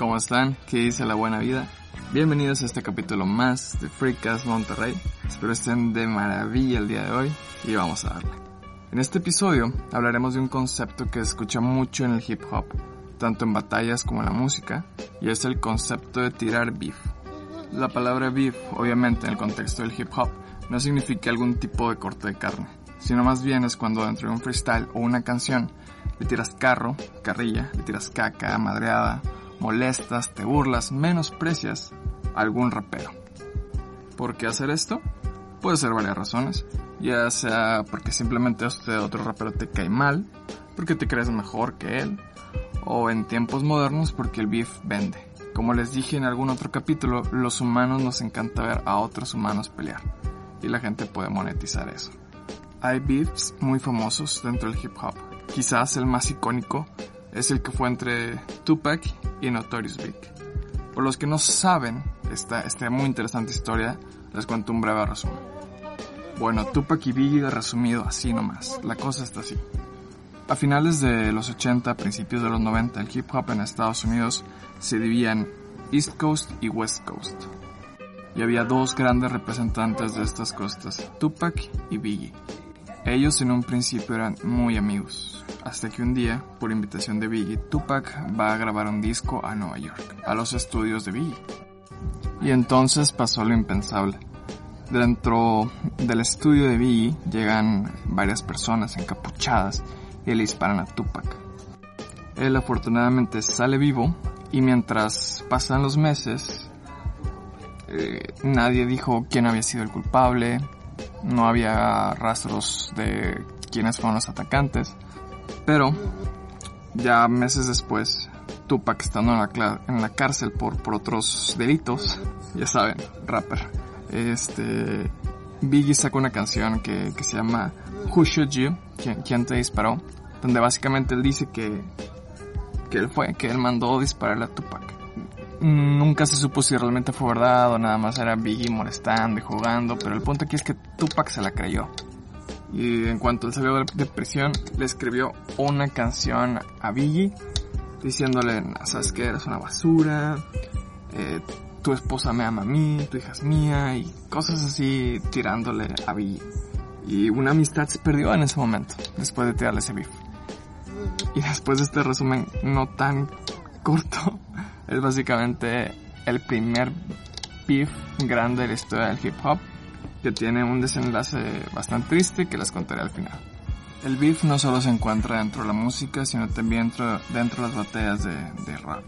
¿Cómo están? ¿Qué dice la buena vida? Bienvenidos a este capítulo más de Freecast Monterrey. Espero estén de maravilla el día de hoy y vamos a darle. En este episodio hablaremos de un concepto que se escucha mucho en el hip hop, tanto en batallas como en la música, y es el concepto de tirar beef. La palabra beef, obviamente en el contexto del hip hop, no significa algún tipo de corte de carne, sino más bien es cuando dentro de un freestyle o una canción le tiras carro, carrilla, le tiras caca, madreada, molestas, te burlas, menosprecias algún rapero. ¿Por qué hacer esto? Puede ser varias razones, ya sea porque simplemente este otro rapero te cae mal, porque te crees mejor que él, o en tiempos modernos porque el beef vende. Como les dije en algún otro capítulo, los humanos nos encanta ver a otros humanos pelear, y la gente puede monetizar eso. Hay beefs muy famosos dentro del hip hop. Quizás el más icónico es el que fue entre Tupac y Notorious Big. Por los que no saben esta, esta muy interesante historia, les cuento un breve resumen. Bueno, Tupac y Biggie resumido así nomás, la cosa está así. A finales de los 80, principios de los 90, el hip hop en Estados Unidos se dividía en East Coast y West Coast. Y había dos grandes representantes de estas costas, Tupac y Biggie. Ellos en un principio eran muy amigos, hasta que un día, por invitación de Biggie, Tupac va a grabar un disco a Nueva York, a los estudios de Biggie. Y entonces pasó lo impensable. Dentro del estudio de Biggie llegan varias personas encapuchadas y le disparan a Tupac. Él afortunadamente sale vivo y mientras pasan los meses, eh, nadie dijo quién había sido el culpable, no había rastros de quiénes fueron los atacantes, pero ya meses después, Tupac estando en la, en la cárcel por, por otros delitos, ya saben, rapper, este, Biggie sacó una canción que, que se llama Who Shoot You, ¿Quién, ¿Quién, te disparó? Donde básicamente él dice que, que él fue, que él mandó dispararle a Tupac. Nunca se supo si realmente fue verdad o nada más era Biggie molestando y jugando, pero el punto aquí es que Tupac se la creyó. Y en cuanto él salió de prisión, le escribió una canción a Biggie diciéndole, sabes que eres una basura, eh, tu esposa me ama a mí, tu hija es mía y cosas así tirándole a Biggie. Y una amistad se perdió en ese momento, después de tirarle ese beef. Y después de este resumen no tan es básicamente el primer beef grande de la historia del hip hop, que tiene un desenlace bastante triste que les contaré al final. El beef no solo se encuentra dentro de la música, sino también dentro, de las batallas de, de rap.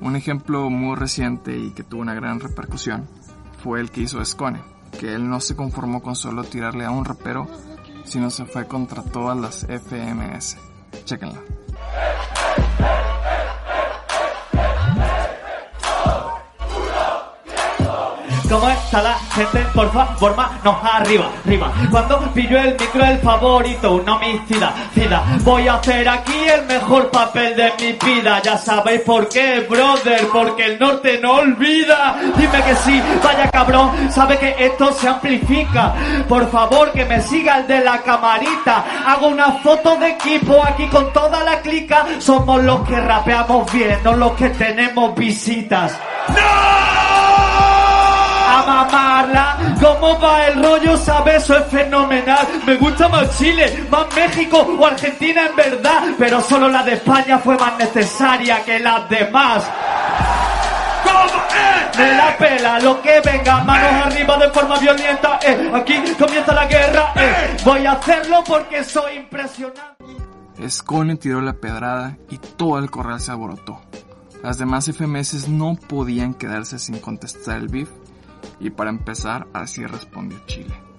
Un ejemplo muy reciente y que tuvo una gran repercusión fue el que hizo Skone, que él no se conformó con solo tirarle a un rapero, sino se fue contra todas las FMS. Chequenla. ¿Cómo está la gente? Por favor, manos arriba, arriba. Cuando pillo el micro, el favorito, un homicida, cida. Voy a hacer aquí el mejor papel de mi vida. Ya sabéis por qué, brother, porque el norte no olvida. Dime que sí, vaya cabrón, sabe que esto se amplifica. Por favor, que me siga el de la camarita. Hago una foto de equipo aquí con toda la clica. Somos los que rapeamos bien, no los que tenemos visitas. ¡No! A mamarla. ¿Cómo va el rollo? ¿Sabes? Eso es fenomenal. Me gusta más Chile, más México o Argentina en verdad. Pero solo la de España fue más necesaria que las demás. Me la pela lo que venga, manos arriba de forma violenta. Eh. Aquí comienza la guerra. Eh. Voy a hacerlo porque soy impresionante. Scone tiró la pedrada y todo el corral se alborotó. Las demás FMS no podían quedarse sin contestar el beef y para empezar, así respondió Chile.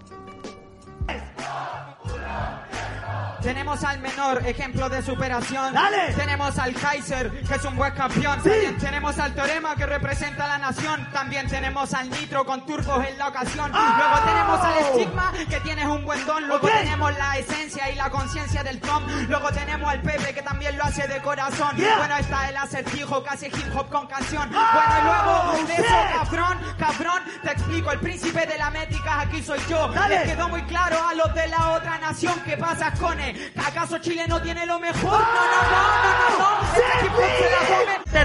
Tenemos al menor, ejemplo de superación. ¡Dale! Tenemos al Kaiser, que es un buen campeón. Sí. También tenemos al Torema, que representa a la nación. También tenemos al Nitro, con turbos en la ocasión. ¡Oh! Luego tenemos al Estigma, que tienes un buen don. Luego tenemos la esencia y la conciencia del Tom. Luego tenemos al Pepe, que también lo hace de corazón. Yeah. Bueno, está el acertijo, que hace hip hop con canción. Bueno, y luego de eso, cabrón, cabrón, te explico. El príncipe de la métrica, aquí soy yo. Dale. Les quedó muy claro a los de la otra nación. ¿Qué pasa, Cone? ¿Acaso Chile no tiene lo mejor? No, Este se.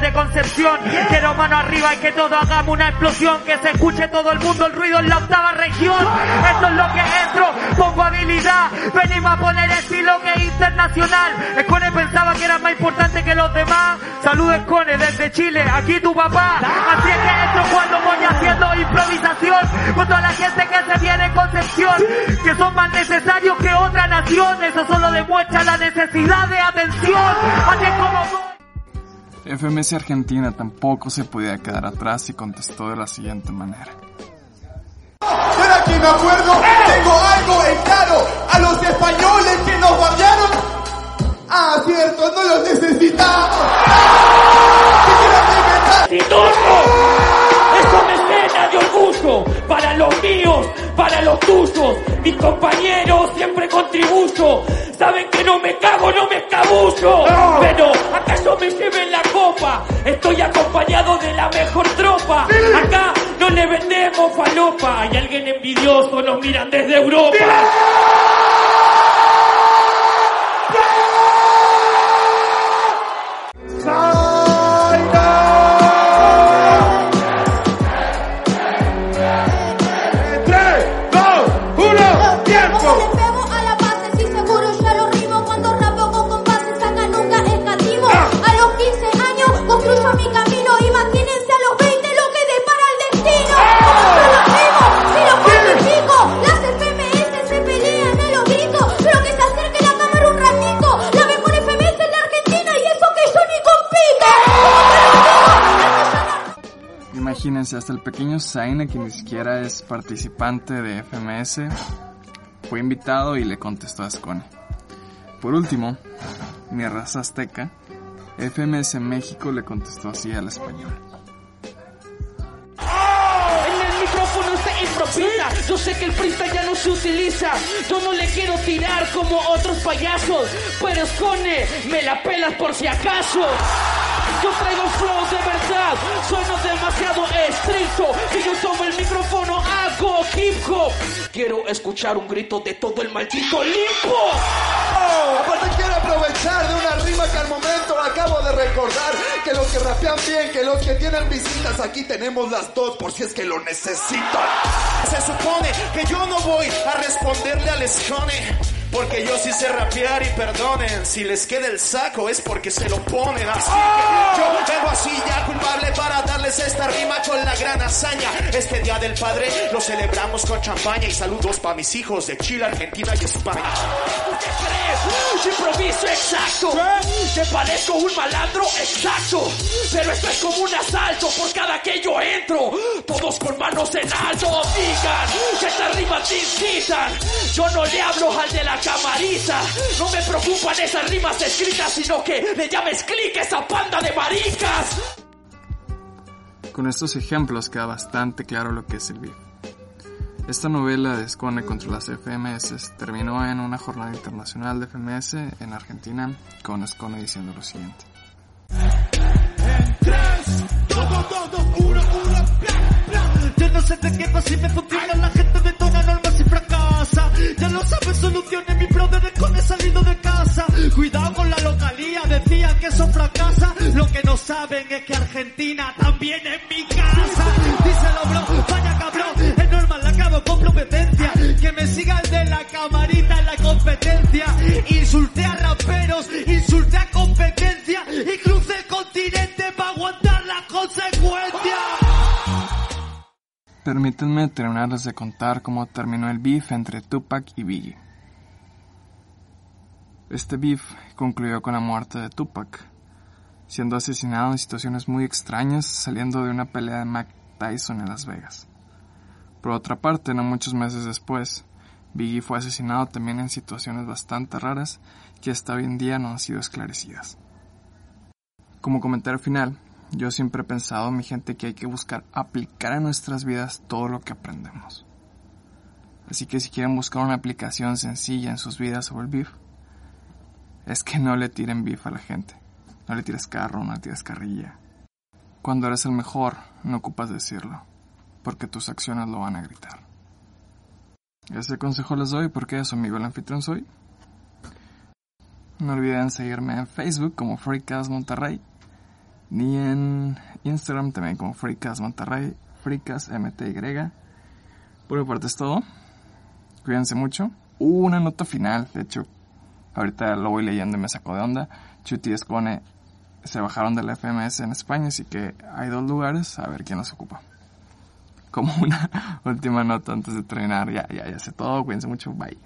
De Concepción. Quiero mano arriba y que todo hagamos una explosión, que se escuche todo el mundo el ruido en la octava región. Esto es lo que entro, pongo habilidad, venimos a poner estilo que internacional. Escone pensaba que era más importante que los demás. Saludos Escone desde Chile, aquí tu papá. Así es que entro cuando voy haciendo improvisación con toda la gente que se viene en Concepción, que son más necesarios que otra nación. Eso solo demuestra la necesidad de atención. Así es como. FMS Argentina tampoco se podía quedar atrás y contestó de la siguiente manera. Ahora que me acuerdo, tengo algo en claro. A los españoles que nos bardearon. Ah, cierto, no los necesitamos. ¿Qué quieren orgullo para los míos, para los tuyos. Mis compañeros siempre contribuyo. Saben que no me cago, no me escabullo. Pero acaso me lleven la copa. Estoy acompañado de la mejor tropa. Acá no le vendemos falopa. Hay alguien envidioso, nos miran desde Europa. Imagínense, hasta el pequeño Zaina, que ni siquiera es participante de FMS, fue invitado y le contestó a Scone. Por último, mi raza azteca, FMS México le contestó así al español. En el micrófono se improvisa. Yo sé que el freestyle ya no se utiliza. Yo no le quiero tirar como otros payasos. Pero escone, me la pelas por si acaso. Yo traigo flow de verdad, sueno demasiado estricto. Si yo tomo el micrófono, hago hip hop. Quiero escuchar un grito de todo el maldito limpo. Aparte quiero aprovechar de una rima que al momento acabo de recordar que los que rapean bien, que los que tienen visitas, aquí tenemos las dos por si es que lo necesitan. Se supone que yo no voy a responderle al escone. Porque yo sí sé rapear y perdonen. Si les queda el saco es porque se lo ponen. Así que yo vengo así ya culpable para darles esta rima con hazaña. Este día del padre lo celebramos con champaña y saludos para mis hijos de Chile, Argentina y España. Yo improviso exacto. Te parezco un malandro exacto. Pero esto es como un asalto por cada que yo entro. Todos con manos en alto. Digan que estas rimas te incitan. Yo no le hablo al de la camarita. No me preocupan esas rimas escritas, sino que le llames clic a esa panda de maricas. Con estos ejemplos queda bastante claro lo que es el beef. Esta novela de Scone contra las FMS terminó en una jornada internacional de FMS en Argentina con Scone diciendo lo siguiente. Ya lo sabes, soluciones, mi brother con he salido de casa. Cuidado con la localía, decía que eso fracasa. Lo que no saben es que Argentina también es mi casa. Díselo, bro, vaya cabrón, es normal, la acabo con competencia. Que me siga el de la camarita en la competencia. Insulté a raperos, insulté a competencia y crucé el continente para aguantar las consecuencias. Permítanme terminarles de contar cómo terminó el beef entre Tupac y Biggie. Este beef concluyó con la muerte de Tupac, siendo asesinado en situaciones muy extrañas saliendo de una pelea de Mac Tyson en Las Vegas. Por otra parte, no muchos meses después, Biggie fue asesinado también en situaciones bastante raras que hasta hoy en día no han sido esclarecidas. Como comentario final, yo siempre he pensado, mi gente, que hay que buscar aplicar a nuestras vidas todo lo que aprendemos. Así que si quieren buscar una aplicación sencilla en sus vidas sobre el beef, es que no le tiren beef a la gente. No le tires carro, no le tires carrilla. Cuando eres el mejor, no ocupas decirlo, porque tus acciones lo van a gritar. Ese consejo les doy porque su amigo el anfitrión soy. No olviden seguirme en Facebook como Freecast Monterrey ni en Instagram también como Freecast Monterrey, Freecast MTY. Por mi parte es todo. Cuídense mucho. Una nota final, de hecho, ahorita lo voy leyendo y me sacó de onda. Chuti Escone se bajaron de la FMS en España, así que hay dos lugares, a ver quién los ocupa. Como una última nota antes de terminar, ya, ya, ya sé todo, cuídense mucho, bye.